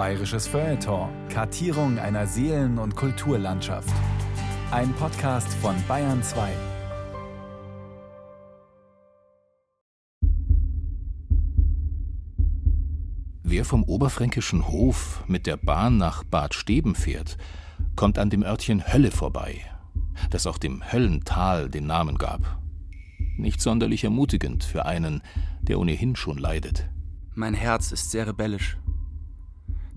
Bayerisches Feuilleton. Kartierung einer Seelen- und Kulturlandschaft. Ein Podcast von Bayern 2. Wer vom oberfränkischen Hof mit der Bahn nach Bad Steben fährt, kommt an dem Örtchen Hölle vorbei, das auch dem Höllental den Namen gab. Nicht sonderlich ermutigend für einen, der ohnehin schon leidet. Mein Herz ist sehr rebellisch.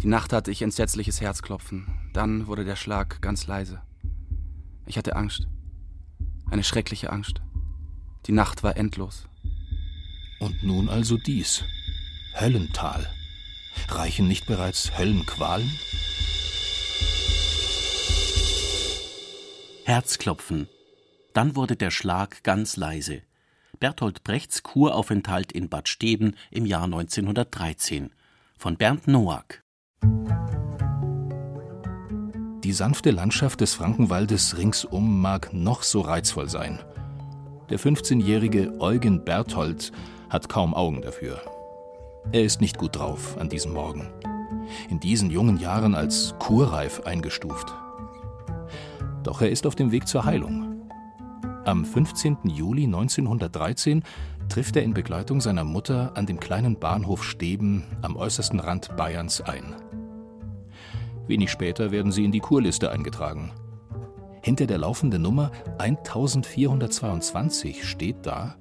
Die Nacht hatte ich entsetzliches Herzklopfen. Dann wurde der Schlag ganz leise. Ich hatte Angst. Eine schreckliche Angst. Die Nacht war endlos. Und nun also dies. Höllental. Reichen nicht bereits Höllenqualen? Herzklopfen. Dann wurde der Schlag ganz leise. Bertolt Brechts Kuraufenthalt in Bad Steben im Jahr 1913 von Bernd Noack. Die sanfte Landschaft des Frankenwaldes ringsum mag noch so reizvoll sein. Der 15-jährige Eugen Berthold hat kaum Augen dafür. Er ist nicht gut drauf an diesem Morgen. In diesen jungen Jahren als kurreif eingestuft. Doch er ist auf dem Weg zur Heilung. Am 15. Juli 1913 trifft er in Begleitung seiner Mutter an dem kleinen Bahnhof Steben am äußersten Rand Bayerns ein. Wenig später werden sie in die Kurliste eingetragen. Hinter der laufenden Nummer 1422 steht da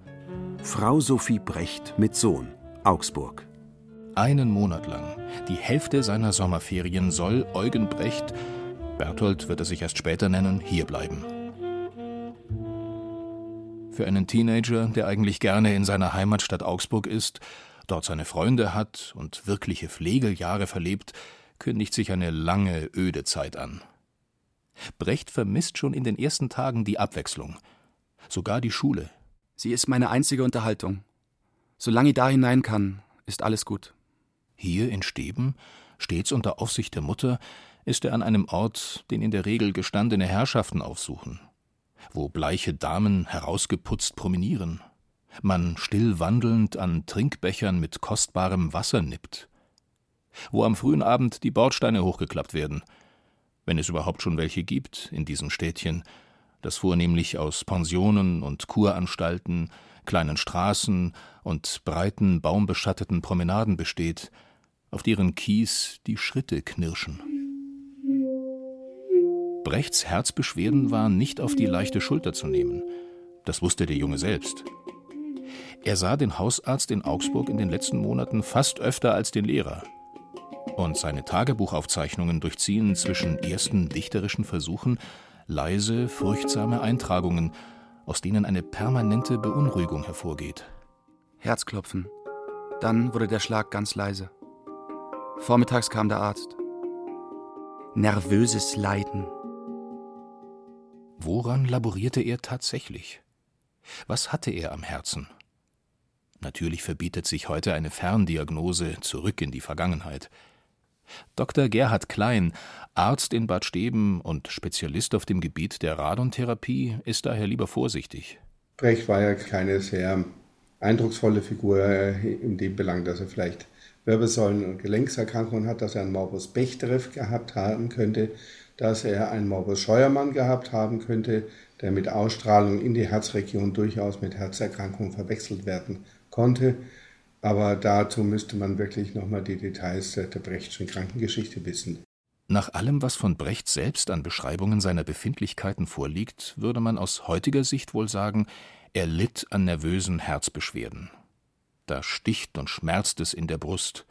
Frau Sophie Brecht mit Sohn, Augsburg. Einen Monat lang, die Hälfte seiner Sommerferien, soll Eugen Brecht, Berthold wird er sich erst später nennen, hierbleiben. Für einen Teenager, der eigentlich gerne in seiner Heimatstadt Augsburg ist, dort seine Freunde hat und wirkliche Pflegeljahre verlebt, kündigt sich eine lange, öde Zeit an. Brecht vermisst schon in den ersten Tagen die Abwechslung, sogar die Schule. Sie ist meine einzige Unterhaltung. Solange ich da hinein kann, ist alles gut. Hier in Steben, stets unter Aufsicht der Mutter, ist er an einem Ort, den in der Regel gestandene Herrschaften aufsuchen, wo bleiche Damen herausgeputzt promenieren, man still wandelnd an Trinkbechern mit kostbarem Wasser nippt, wo am frühen Abend die Bordsteine hochgeklappt werden, wenn es überhaupt schon welche gibt in diesem Städtchen, das vornehmlich aus Pensionen und Kuranstalten, kleinen Straßen und breiten, baumbeschatteten Promenaden besteht, auf deren Kies die Schritte knirschen. Brechts Herzbeschwerden waren nicht auf die leichte Schulter zu nehmen. Das wusste der Junge selbst. Er sah den Hausarzt in Augsburg in den letzten Monaten fast öfter als den Lehrer. Und seine Tagebuchaufzeichnungen durchziehen zwischen ersten dichterischen Versuchen leise, furchtsame Eintragungen, aus denen eine permanente Beunruhigung hervorgeht. Herzklopfen. Dann wurde der Schlag ganz leise. Vormittags kam der Arzt. Nervöses Leiden. Woran laborierte er tatsächlich? Was hatte er am Herzen? Natürlich verbietet sich heute eine Ferndiagnose zurück in die Vergangenheit. Dr. Gerhard Klein, Arzt in Bad Steben und Spezialist auf dem Gebiet der Radontherapie, ist daher lieber vorsichtig. Brecht war ja keine sehr eindrucksvolle Figur äh, in dem Belang, dass er vielleicht Wirbelsäulen- und Gelenkserkrankungen hat, dass er einen Morbus Bechterew gehabt haben könnte, dass er einen Morbus Scheuermann gehabt haben könnte, der mit Ausstrahlung in die Herzregion durchaus mit Herzerkrankungen verwechselt werden konnte. Aber dazu müsste man wirklich nochmal die Details der Brechtschen Krankengeschichte wissen. Nach allem, was von Brecht selbst an Beschreibungen seiner Befindlichkeiten vorliegt, würde man aus heutiger Sicht wohl sagen, er litt an nervösen Herzbeschwerden. Da sticht und schmerzt es in der Brust.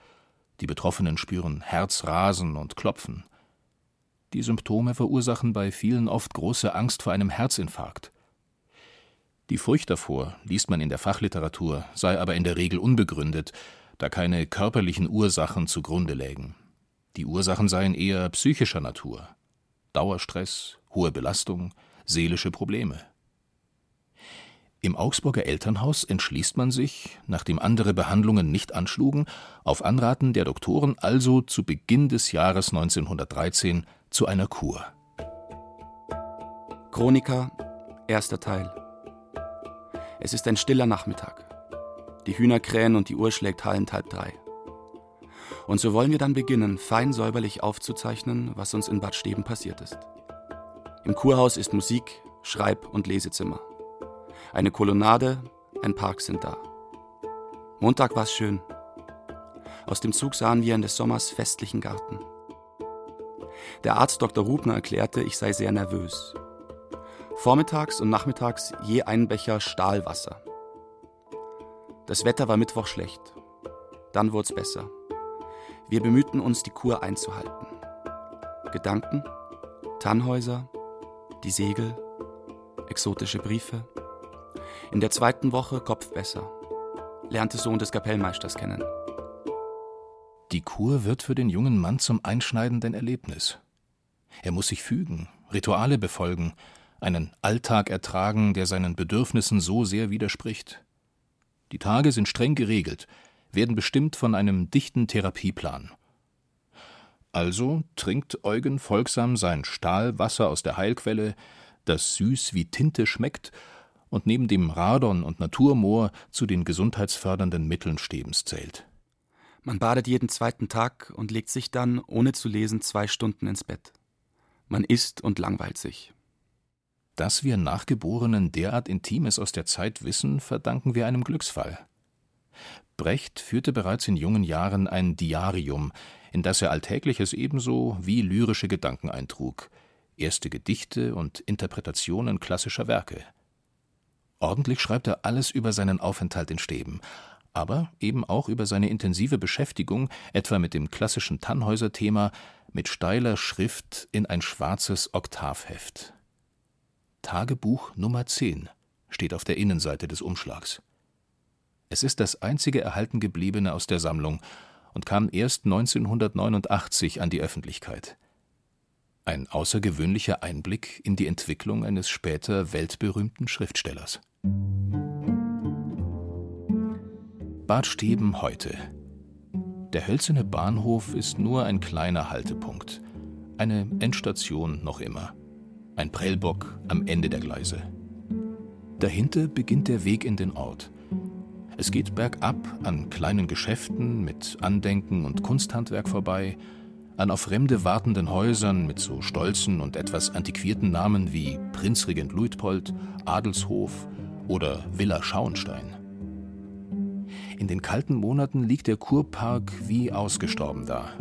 Die Betroffenen spüren Herzrasen und Klopfen. Die Symptome verursachen bei vielen oft große Angst vor einem Herzinfarkt. Die Furcht davor, liest man in der Fachliteratur, sei aber in der Regel unbegründet, da keine körperlichen Ursachen zugrunde lägen. Die Ursachen seien eher psychischer Natur. Dauerstress, hohe Belastung, seelische Probleme. Im Augsburger Elternhaus entschließt man sich, nachdem andere Behandlungen nicht anschlugen, auf Anraten der Doktoren also zu Beginn des Jahres 1913 zu einer Kur. Chroniker, erster Teil. Es ist ein stiller Nachmittag. Die Hühner krähen und die Uhr schlägt hallend halb drei. Und so wollen wir dann beginnen, fein säuberlich aufzuzeichnen, was uns in Bad Steben passiert ist. Im Kurhaus ist Musik, Schreib- und Lesezimmer. Eine Kolonnade, ein Park sind da. Montag war es schön. Aus dem Zug sahen wir in des Sommers festlichen Garten. Der Arzt Dr. Rubner erklärte, ich sei sehr nervös. Vormittags und nachmittags je ein Becher Stahlwasser. Das Wetter war Mittwoch schlecht. Dann wurde es besser. Wir bemühten uns, die Kur einzuhalten. Gedanken, Tannhäuser, die Segel, exotische Briefe. In der zweiten Woche Kopf besser. Lernte Sohn des Kapellmeisters kennen. Die Kur wird für den jungen Mann zum einschneidenden Erlebnis. Er muss sich fügen, Rituale befolgen, einen Alltag ertragen, der seinen Bedürfnissen so sehr widerspricht. Die Tage sind streng geregelt, werden bestimmt von einem dichten Therapieplan. Also trinkt Eugen folgsam sein Stahlwasser aus der Heilquelle, das süß wie Tinte schmeckt und neben dem Radon und Naturmoor zu den gesundheitsfördernden Mitteln Stebens zählt. Man badet jeden zweiten Tag und legt sich dann, ohne zu lesen, zwei Stunden ins Bett. Man isst und langweilt sich. Dass wir Nachgeborenen derart Intimes aus der Zeit wissen, verdanken wir einem Glücksfall. Brecht führte bereits in jungen Jahren ein Diarium, in das er Alltägliches ebenso wie lyrische Gedanken eintrug, erste Gedichte und Interpretationen klassischer Werke. Ordentlich schreibt er alles über seinen Aufenthalt in Steben, aber eben auch über seine intensive Beschäftigung, etwa mit dem klassischen Tannhäuser-Thema, mit steiler Schrift in ein schwarzes Oktavheft. Tagebuch Nummer 10 steht auf der Innenseite des Umschlags. Es ist das einzige erhalten gebliebene aus der Sammlung und kam erst 1989 an die Öffentlichkeit. Ein außergewöhnlicher Einblick in die Entwicklung eines später weltberühmten Schriftstellers. Bad Steben heute. Der hölzerne Bahnhof ist nur ein kleiner Haltepunkt, eine Endstation noch immer, ein Prellbock am Ende der Gleise. Dahinter beginnt der Weg in den Ort. Es geht bergab an kleinen Geschäften mit Andenken und Kunsthandwerk vorbei, an auf Fremde wartenden Häusern mit so stolzen und etwas antiquierten Namen wie Prinzregent Luitpold, Adelshof oder Villa Schauenstein. In den kalten Monaten liegt der Kurpark wie ausgestorben da.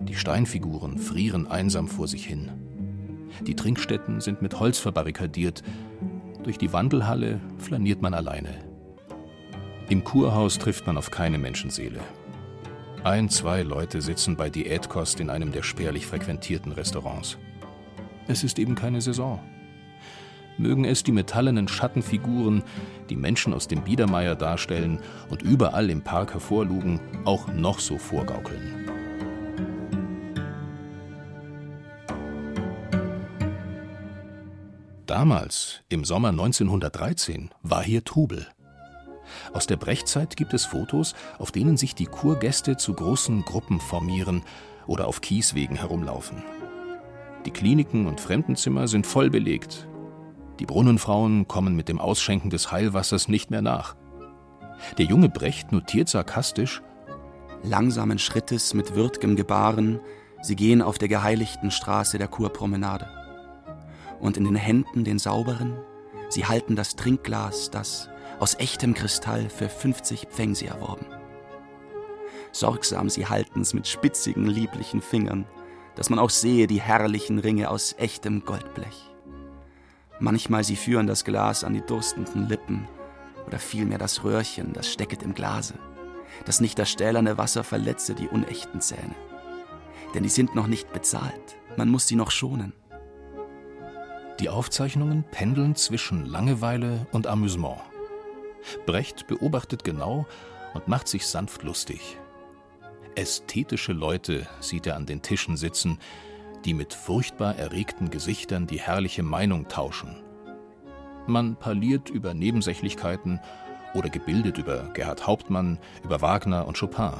Die Steinfiguren frieren einsam vor sich hin. Die Trinkstätten sind mit Holz verbarrikadiert. Durch die Wandelhalle flaniert man alleine. Im Kurhaus trifft man auf keine Menschenseele. Ein, zwei Leute sitzen bei Diätkost in einem der spärlich frequentierten Restaurants. Es ist eben keine Saison mögen es die metallenen Schattenfiguren, die Menschen aus dem Biedermeier darstellen und überall im Park hervorlugen, auch noch so vorgaukeln. Damals, im Sommer 1913, war hier Trubel. Aus der Brechzeit gibt es Fotos, auf denen sich die Kurgäste zu großen Gruppen formieren oder auf Kieswegen herumlaufen. Die Kliniken und Fremdenzimmer sind voll belegt, die Brunnenfrauen kommen mit dem Ausschenken des Heilwassers nicht mehr nach. Der junge Brecht notiert sarkastisch: Langsamen Schrittes mit würd'gem Gebaren, sie gehen auf der geheiligten Straße der Kurpromenade. Und in den Händen den sauberen, sie halten das Trinkglas, das aus echtem Kristall für 50 Pfengsi erworben. Sorgsam sie halten's mit spitzigen, lieblichen Fingern, dass man auch sehe die herrlichen Ringe aus echtem Goldblech. Manchmal sie führen das Glas an die durstenden Lippen oder vielmehr das Röhrchen, das stecket im Glase, dass nicht das stählerne Wasser verletze die unechten Zähne. Denn die sind noch nicht bezahlt, man muss sie noch schonen. Die Aufzeichnungen pendeln zwischen Langeweile und Amüsement. Brecht beobachtet genau und macht sich sanft lustig. Ästhetische Leute sieht er an den Tischen sitzen, die mit furchtbar erregten Gesichtern die herrliche Meinung tauschen. Man parliert über Nebensächlichkeiten oder gebildet über Gerhard Hauptmann, über Wagner und Chopin.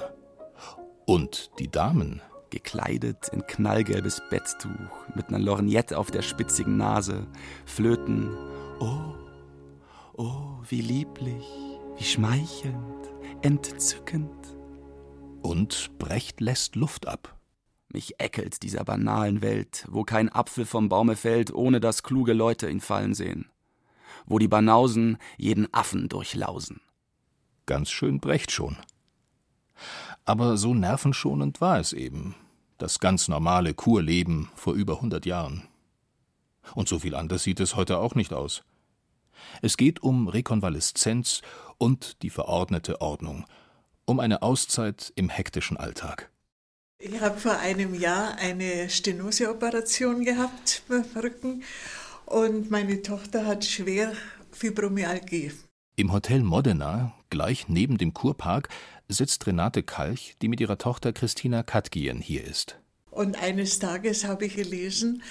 Und die Damen, gekleidet in knallgelbes Betttuch, mit einer Lorgnette auf der spitzigen Nase, flöten. Oh, oh, wie lieblich, wie schmeichelnd, entzückend. Und Brecht lässt Luft ab. Mich eckelt dieser banalen Welt, wo kein Apfel vom Baume fällt, ohne dass kluge Leute ihn fallen sehen. Wo die Banausen jeden Affen durchlausen. Ganz schön Brecht schon. Aber so nervenschonend war es eben, das ganz normale Kurleben vor über hundert Jahren. Und so viel anders sieht es heute auch nicht aus. Es geht um Rekonvaleszenz und die verordnete Ordnung, um eine Auszeit im hektischen Alltag. Ich habe vor einem Jahr eine Stenoseoperation gehabt beim Rücken und meine Tochter hat schwer Fibromyalgie. Im Hotel Modena, gleich neben dem Kurpark, sitzt Renate Kalch, die mit ihrer Tochter Christina Katgien hier ist. Und eines Tages habe ich gelesen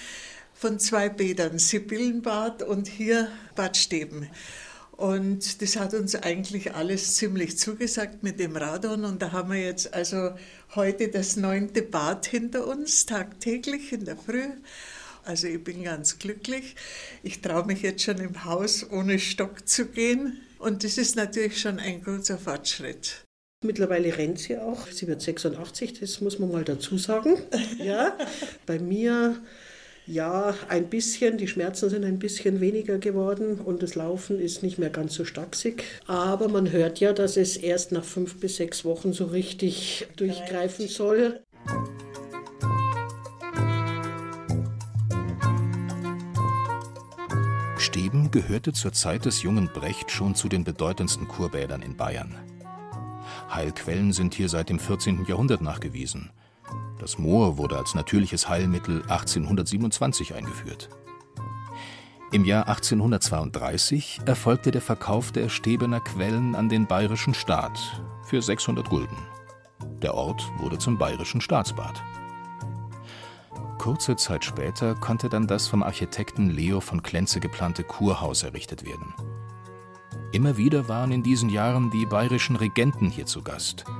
von zwei Bädern, Sibyllenbad und hier Bad Steben. Und das hat uns eigentlich alles ziemlich zugesagt mit dem Radon. Und da haben wir jetzt also heute das neunte Bad hinter uns, tagtäglich in der Früh. Also ich bin ganz glücklich. Ich traue mich jetzt schon im Haus ohne Stock zu gehen. Und das ist natürlich schon ein großer Fortschritt. Mittlerweile rennt sie auch. Sie wird 86, das muss man mal dazu sagen. Ja, bei mir ja, ein bisschen. Die Schmerzen sind ein bisschen weniger geworden und das Laufen ist nicht mehr ganz so stachsig. Aber man hört ja, dass es erst nach fünf bis sechs Wochen so richtig durchgreifen soll. Steben gehörte zur Zeit des jungen Brecht schon zu den bedeutendsten Kurbädern in Bayern. Heilquellen sind hier seit dem 14. Jahrhundert nachgewiesen. Das Moor wurde als natürliches Heilmittel 1827 eingeführt. Im Jahr 1832 erfolgte der Verkauf der Stebener Quellen an den bayerischen Staat für 600 Gulden. Der Ort wurde zum bayerischen Staatsbad. Kurze Zeit später konnte dann das vom Architekten Leo von Klenze geplante Kurhaus errichtet werden. Immer wieder waren in diesen Jahren die bayerischen Regenten hier zu Gast –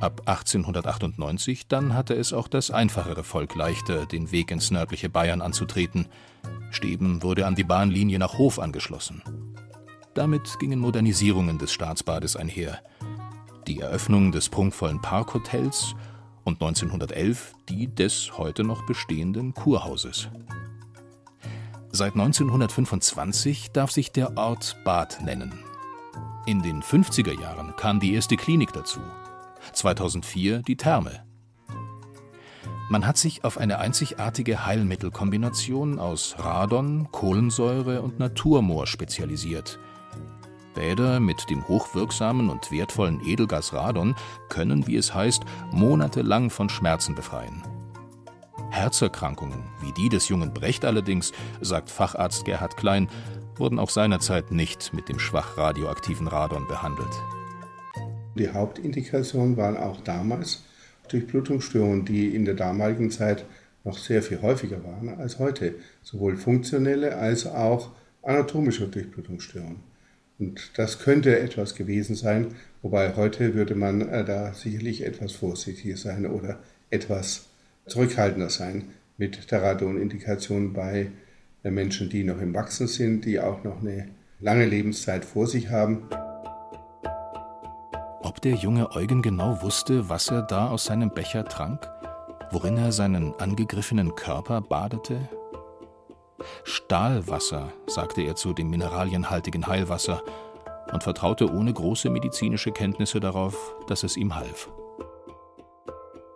Ab 1898 dann hatte es auch das einfachere Volk leichter, den Weg ins nördliche Bayern anzutreten. Steben wurde an die Bahnlinie nach Hof angeschlossen. Damit gingen Modernisierungen des Staatsbades einher. Die Eröffnung des prunkvollen Parkhotels und 1911 die des heute noch bestehenden Kurhauses. Seit 1925 darf sich der Ort Bad nennen. In den 50er Jahren kam die erste Klinik dazu 2004 die Therme. Man hat sich auf eine einzigartige Heilmittelkombination aus Radon, Kohlensäure und Naturmoor spezialisiert. Bäder mit dem hochwirksamen und wertvollen Edelgas Radon können, wie es heißt, monatelang von Schmerzen befreien. Herzerkrankungen, wie die des jungen Brecht allerdings, sagt Facharzt Gerhard Klein, wurden auch seinerzeit nicht mit dem schwach radioaktiven Radon behandelt. Die Hauptindikationen waren auch damals Durchblutungsstörungen, die in der damaligen Zeit noch sehr viel häufiger waren als heute, sowohl funktionelle als auch anatomische Durchblutungsstörungen. Und das könnte etwas gewesen sein, wobei heute würde man äh, da sicherlich etwas vorsichtiger sein oder etwas zurückhaltender sein mit der Radonindikation bei äh, Menschen, die noch im Wachsen sind, die auch noch eine lange Lebenszeit vor sich haben. Ob der junge Eugen genau wusste, was er da aus seinem Becher trank, worin er seinen angegriffenen Körper badete? Stahlwasser, sagte er zu dem mineralienhaltigen Heilwasser und vertraute ohne große medizinische Kenntnisse darauf, dass es ihm half.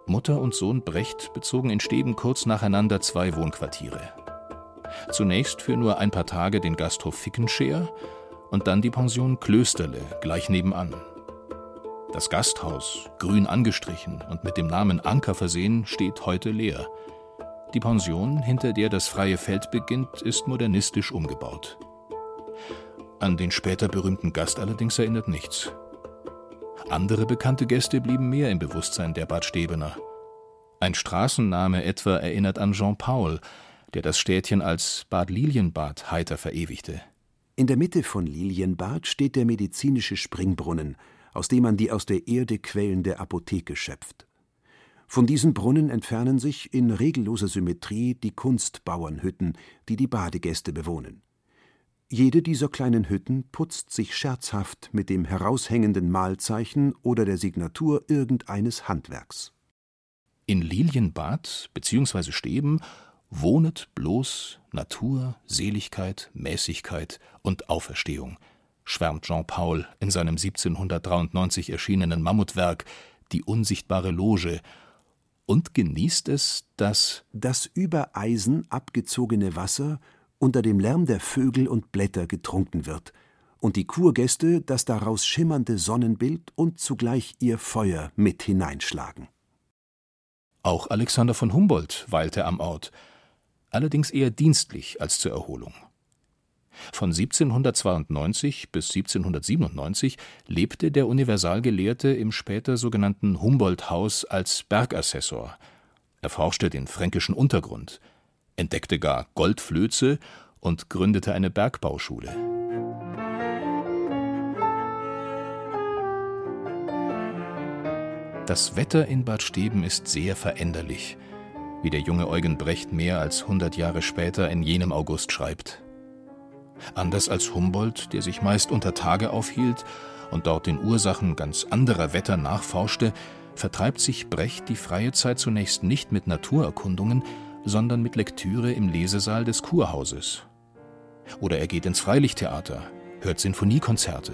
Mutter und Sohn Brecht bezogen in Steben kurz nacheinander zwei Wohnquartiere. Zunächst für nur ein paar Tage den Gasthof Fickenscheer und dann die Pension Klösterle gleich nebenan. Das Gasthaus, grün angestrichen und mit dem Namen Anker versehen, steht heute leer. Die Pension, hinter der das freie Feld beginnt, ist modernistisch umgebaut. An den später berühmten Gast allerdings erinnert nichts. Andere bekannte Gäste blieben mehr im Bewusstsein der Bad Stebener. Ein Straßenname etwa erinnert an Jean Paul, der das Städtchen als Bad Lilienbad heiter verewigte. In der Mitte von Lilienbad steht der medizinische Springbrunnen, aus dem man die aus der Erde quellende Apotheke schöpft. Von diesen Brunnen entfernen sich in regelloser Symmetrie die Kunstbauernhütten, die die Badegäste bewohnen. Jede dieser kleinen Hütten putzt sich scherzhaft mit dem heraushängenden Malzeichen oder der Signatur irgendeines Handwerks. In Lilienbad bzw. Steben wohnet bloß Natur, Seligkeit, Mäßigkeit und Auferstehung, schwärmt Jean Paul in seinem 1793 erschienenen Mammutwerk Die unsichtbare Loge und genießt es, dass das über Eisen abgezogene Wasser unter dem Lärm der Vögel und Blätter getrunken wird und die Kurgäste das daraus schimmernde Sonnenbild und zugleich ihr Feuer mit hineinschlagen. Auch Alexander von Humboldt weilte am Ort, allerdings eher dienstlich als zur Erholung. Von 1792 bis 1797 lebte der Universalgelehrte im später sogenannten Humboldt-Haus als Bergassessor, erforschte den fränkischen Untergrund, entdeckte gar Goldflöze und gründete eine Bergbauschule. Das Wetter in Bad Steben ist sehr veränderlich, wie der junge Eugen Brecht mehr als 100 Jahre später in jenem August schreibt. Anders als Humboldt, der sich meist unter Tage aufhielt und dort den Ursachen ganz anderer Wetter nachforschte, vertreibt sich Brecht die freie Zeit zunächst nicht mit Naturerkundungen, sondern mit Lektüre im Lesesaal des Kurhauses. Oder er geht ins Freilichttheater, hört Sinfoniekonzerte,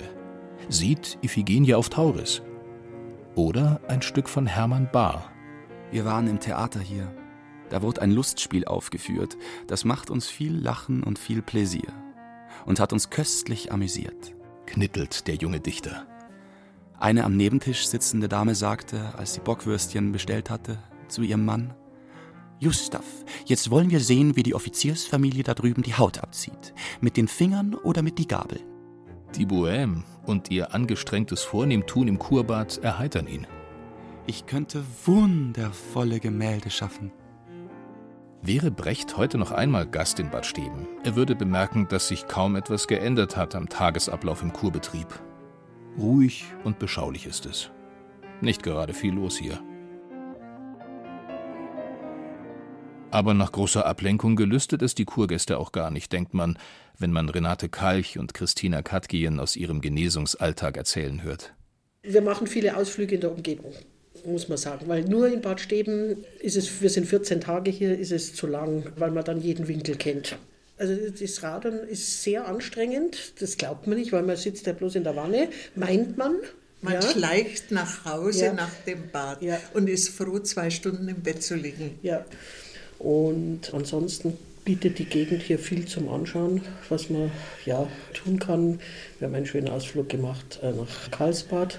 sieht Iphigenie auf Tauris. Oder ein Stück von Hermann Bahr. Wir waren im Theater hier. Da wurde ein Lustspiel aufgeführt. Das macht uns viel Lachen und viel Pläsier. Und hat uns köstlich amüsiert. Knittelt der junge Dichter. Eine am Nebentisch sitzende Dame sagte, als sie Bockwürstchen bestellt hatte, zu ihrem Mann: Gustav, jetzt wollen wir sehen, wie die Offiziersfamilie da drüben die Haut abzieht. Mit den Fingern oder mit die Gabel? Die Bohème und ihr angestrengtes Vornehmtun im Kurbad erheitern ihn. Ich könnte wundervolle Gemälde schaffen. Wäre Brecht heute noch einmal Gast in Bad Steben, er würde bemerken, dass sich kaum etwas geändert hat am Tagesablauf im Kurbetrieb. Ruhig und beschaulich ist es. Nicht gerade viel los hier. Aber nach großer Ablenkung gelüstet es die Kurgäste auch gar nicht, denkt man, wenn man Renate Kalch und Christina Katgien aus ihrem Genesungsalltag erzählen hört. Wir machen viele Ausflüge in der Umgebung, muss man sagen, weil nur in Bad Steben ist es, wir sind 14 Tage hier, ist es zu lang, weil man dann jeden Winkel kennt. Also das Radern ist sehr anstrengend, das glaubt man nicht, weil man sitzt ja bloß in der Wanne, meint man, man ja. schleicht nach Hause Ja. nach dem Bad Ja. und ist froh, zwei Stunden im Bett zu liegen. Ja. Und ansonsten bietet die Gegend hier viel zum Anschauen, was man ja tun kann. Wir haben einen schönen Ausflug gemacht äh, nach Karlsbad,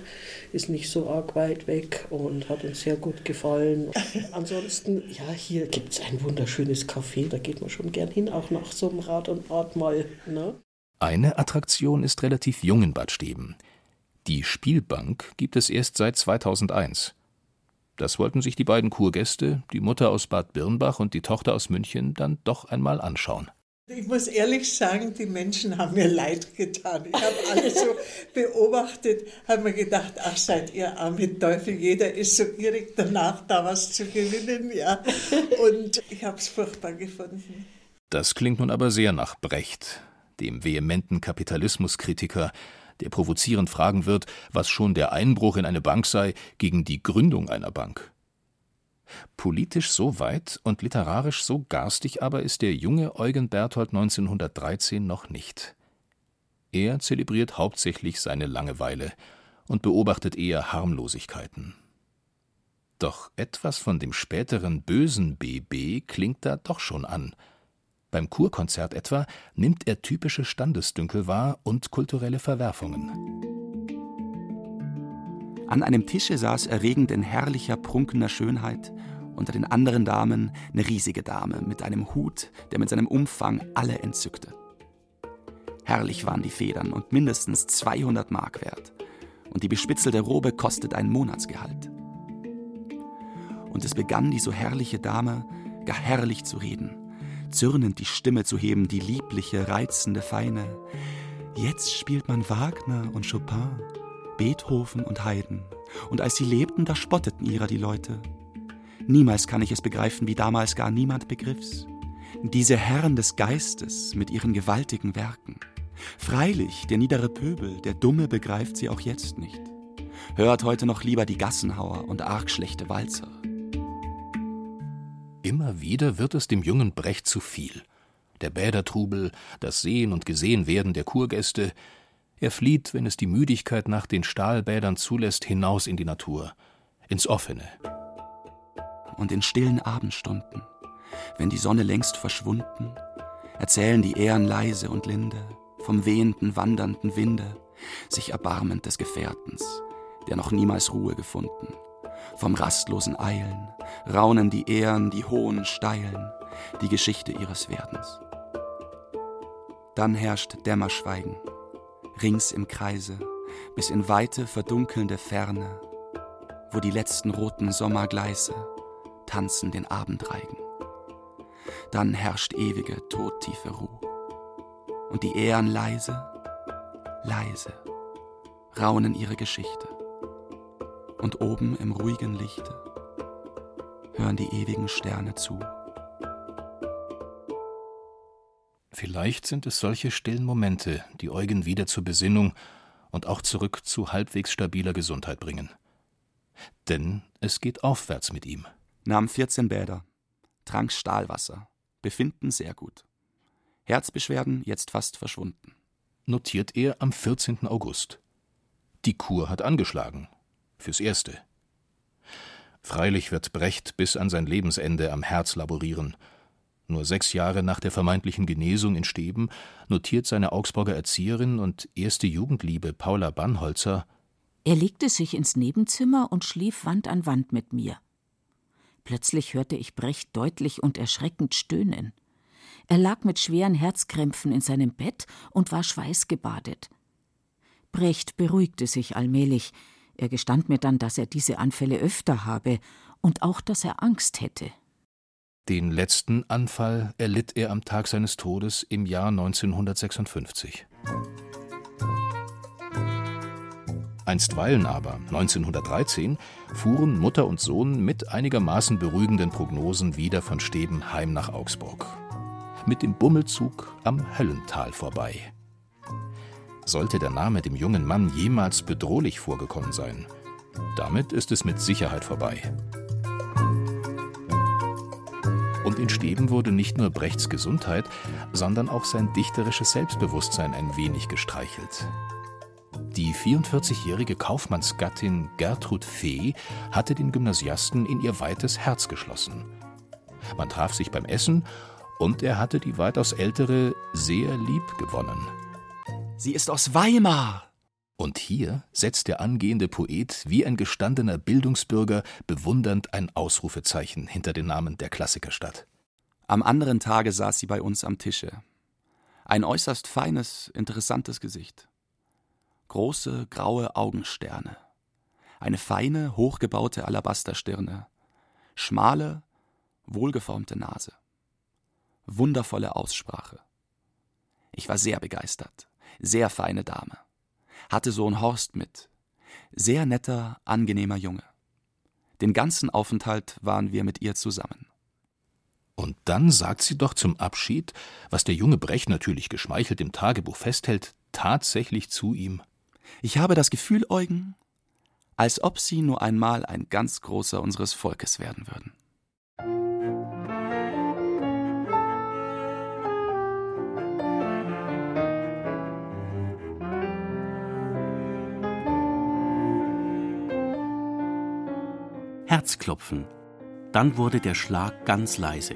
ist nicht so arg weit weg und hat uns sehr gut gefallen. Ansonsten, ja, hier gibt es ein wunderschönes Café, da geht man schon gern hin, auch nach so einem Rad und Bad mal. Ne? Eine Attraktion ist relativ jung in Bad Steben. Die Spielbank gibt es erst seit 2001. Das wollten sich die beiden Kurgäste, die Mutter aus Bad Birnbach und die Tochter aus München, dann doch einmal anschauen. Ich muss ehrlich sagen, die Menschen haben mir leid getan. Ich habe alles so beobachtet, habe mir gedacht, ach seid ihr arme Teufel, jeder ist so gierig danach, da was zu gewinnen, ja. Und ich habe es furchtbar gefunden. Das klingt nun aber sehr nach Brecht, dem vehementen Kapitalismuskritiker, der provozierend fragen wird, was schon der Einbruch in eine Bank sei gegen die Gründung einer Bank. Politisch so weit und literarisch so garstig aber ist der junge Eugen Berthold 1913 noch nicht. Er zelebriert hauptsächlich seine Langeweile und beobachtet eher Harmlosigkeiten. Doch etwas von dem späteren bösen BB klingt da doch schon an. Beim Kurkonzert etwa nimmt er typische Standesdünkel wahr und kulturelle Verwerfungen. An einem Tische saß erregend in herrlicher, prunkender Schönheit, unter den anderen Damen eine riesige Dame mit einem Hut, der mit seinem Umfang alle entzückte. Herrlich waren die Federn und mindestens 200 Mark wert. Und die bespitzelte Robe kostet ein Monatsgehalt. Und es begann die so herrliche Dame gar herrlich zu reden, zürnend die Stimme zu heben, die liebliche, reizende, feine. Jetzt spielt man Wagner und Chopin, Beethoven und Haydn. Und als sie lebten, da spotteten ihrer die Leute. Niemals kann ich es begreifen, wie damals gar niemand begriff's. Diese Herren des Geistes mit ihren gewaltigen Werken, Freilich, der niedere Pöbel, der Dumme begreift sie auch jetzt nicht. Hört heute noch lieber die Gassenhauer und arg schlechte Walzer. Immer wieder wird es dem jungen Brecht zu viel. Der Bädertrubel, das Sehen und Gesehenwerden der Kurgäste. Er flieht, wenn es die Müdigkeit nach den Stahlbädern zulässt, hinaus in die Natur, ins Offene. Und in stillen Abendstunden, wenn die Sonne längst verschwunden, erzählen die Ähren leise und linde vom wehenden, wandernden Winde, sich erbarmend des Gefährtens, der noch niemals Ruhe gefunden. Vom rastlosen Eilen raunen die Ähren, die hohen Steilen, die Geschichte ihres Werdens. Dann herrscht Dämmerschweigen, rings im Kreise, bis in weite, verdunkelnde Ferne, wo die letzten roten Sommergleise tanzen den Abendreigen. Dann herrscht ewige, todtiefe Ruhe. Und die Ähren leise, leise raunen ihre Geschichte. Und oben im ruhigen Lichte hören die ewigen Sterne zu. Vielleicht sind es solche stillen Momente, die Eugen wieder zur Besinnung und auch zurück zu halbwegs stabiler Gesundheit bringen. Denn es geht aufwärts mit ihm. Nahm 14 Bäder, trank Stahlwasser, befinden sehr gut. Herzbeschwerden jetzt fast verschwunden. Notiert er am 14. August. Die Kur hat angeschlagen. Fürs Erste. Freilich wird Brecht bis an sein Lebensende am Herz laborieren. Nur sechs Jahre nach der vermeintlichen Genesung in Steben notiert seine Augsburger Erzieherin und erste Jugendliebe Paula Bannholzer Er legte sich ins Nebenzimmer und schlief Wand an Wand mit mir. Plötzlich hörte ich Brecht deutlich und erschreckend stöhnen. Er lag mit schweren Herzkrämpfen in seinem Bett und war schweißgebadet. Brecht beruhigte sich allmählich. Er gestand mir dann, dass er diese Anfälle öfter habe und auch, dass er Angst hätte. Den letzten Anfall erlitt er am Tag seines Todes im Jahr 1956. Einstweilen aber, 1913, fuhren Mutter und Sohn mit einigermaßen beruhigenden Prognosen wieder von Steben heim nach Augsburg. Mit dem Bummelzug am Höllental vorbei. Sollte der Name dem jungen Mann jemals bedrohlich vorgekommen sein, damit ist es mit Sicherheit vorbei. Und in Steben wurde nicht nur Brechts Gesundheit, sondern auch sein dichterisches Selbstbewusstsein ein wenig gestreichelt. Die 44-jährige Kaufmannsgattin Gertrud Fee hatte den Gymnasiasten in ihr weites Herz geschlossen. Man traf sich beim Essen und er hatte die weitaus ältere sehr lieb gewonnen. Sie ist aus Weimar! Und hier setzt der angehende Poet wie ein gestandener Bildungsbürger bewundernd ein Ausrufezeichen hinter den Namen der Klassikerstadt. Am anderen Tage saß sie bei uns am Tische. Ein äußerst feines, interessantes Gesicht große graue Augensterne, eine feine, hochgebaute Alabasterstirne, schmale, wohlgeformte Nase, wundervolle Aussprache. Ich war sehr begeistert, sehr feine Dame, hatte Sohn Horst mit, sehr netter, angenehmer Junge. Den ganzen Aufenthalt waren wir mit ihr zusammen. Und dann sagt sie doch zum Abschied, was der junge Brecht natürlich geschmeichelt im Tagebuch festhält, tatsächlich zu ihm. Ich habe das Gefühl, Eugen, als ob Sie nur einmal ein ganz großer unseres Volkes werden würden. Herzklopfen. Dann wurde der Schlag ganz leise.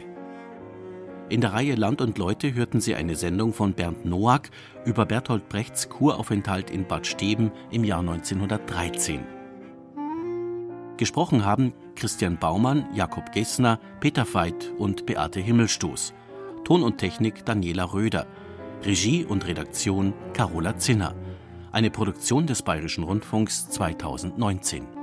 In der Reihe Land und Leute hörten Sie eine Sendung von Bernd Noack über Bertolt Brechts Kuraufenthalt in Bad Steben im Jahr 1913. Gesprochen haben Christian Baumann, Jakob Gessner, Peter Veit und Beate Himmelstoß. Ton und Technik Daniela Röder. Regie und Redaktion Carola Zinner. Eine Produktion des Bayerischen Rundfunks 2019.